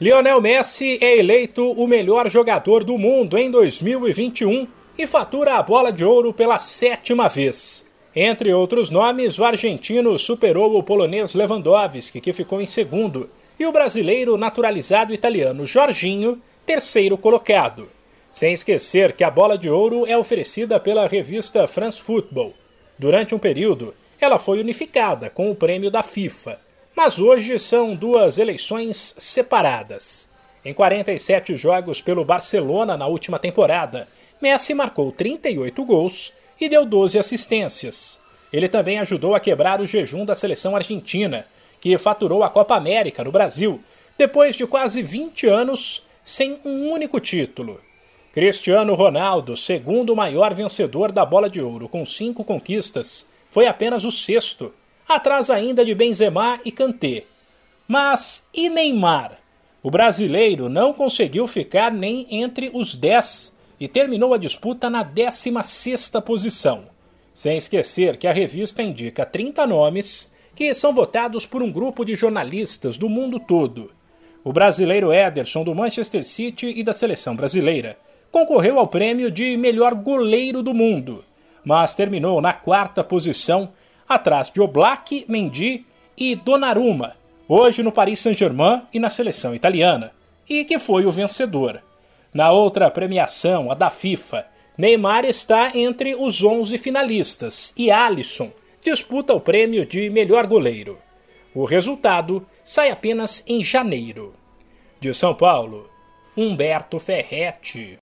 Lionel Messi é eleito o melhor jogador do mundo em 2021 e fatura a bola de ouro pela sétima vez. Entre outros nomes, o argentino superou o polonês Lewandowski, que ficou em segundo, e o brasileiro naturalizado italiano Jorginho, terceiro colocado. Sem esquecer que a bola de ouro é oferecida pela revista France Football. Durante um período, ela foi unificada com o prêmio da FIFA mas hoje são duas eleições separadas. Em 47 jogos pelo Barcelona na última temporada, Messi marcou 38 gols e deu 12 assistências. Ele também ajudou a quebrar o jejum da seleção argentina, que faturou a Copa América no Brasil depois de quase 20 anos sem um único título. Cristiano Ronaldo, segundo maior vencedor da Bola de Ouro com cinco conquistas, foi apenas o sexto atrás ainda de Benzema e Kanté. Mas e Neymar? O brasileiro não conseguiu ficar nem entre os 10 e terminou a disputa na 16ª posição. Sem esquecer que a revista indica 30 nomes que são votados por um grupo de jornalistas do mundo todo. O brasileiro Ederson do Manchester City e da seleção brasileira concorreu ao prêmio de melhor goleiro do mundo, mas terminou na quarta posição atrás de Oblak, Mendy e Donnarumma, hoje no Paris Saint-Germain e na seleção italiana, e que foi o vencedor. Na outra premiação, a da FIFA, Neymar está entre os 11 finalistas e Alisson disputa o prêmio de melhor goleiro. O resultado sai apenas em janeiro. De São Paulo, Humberto Ferretti.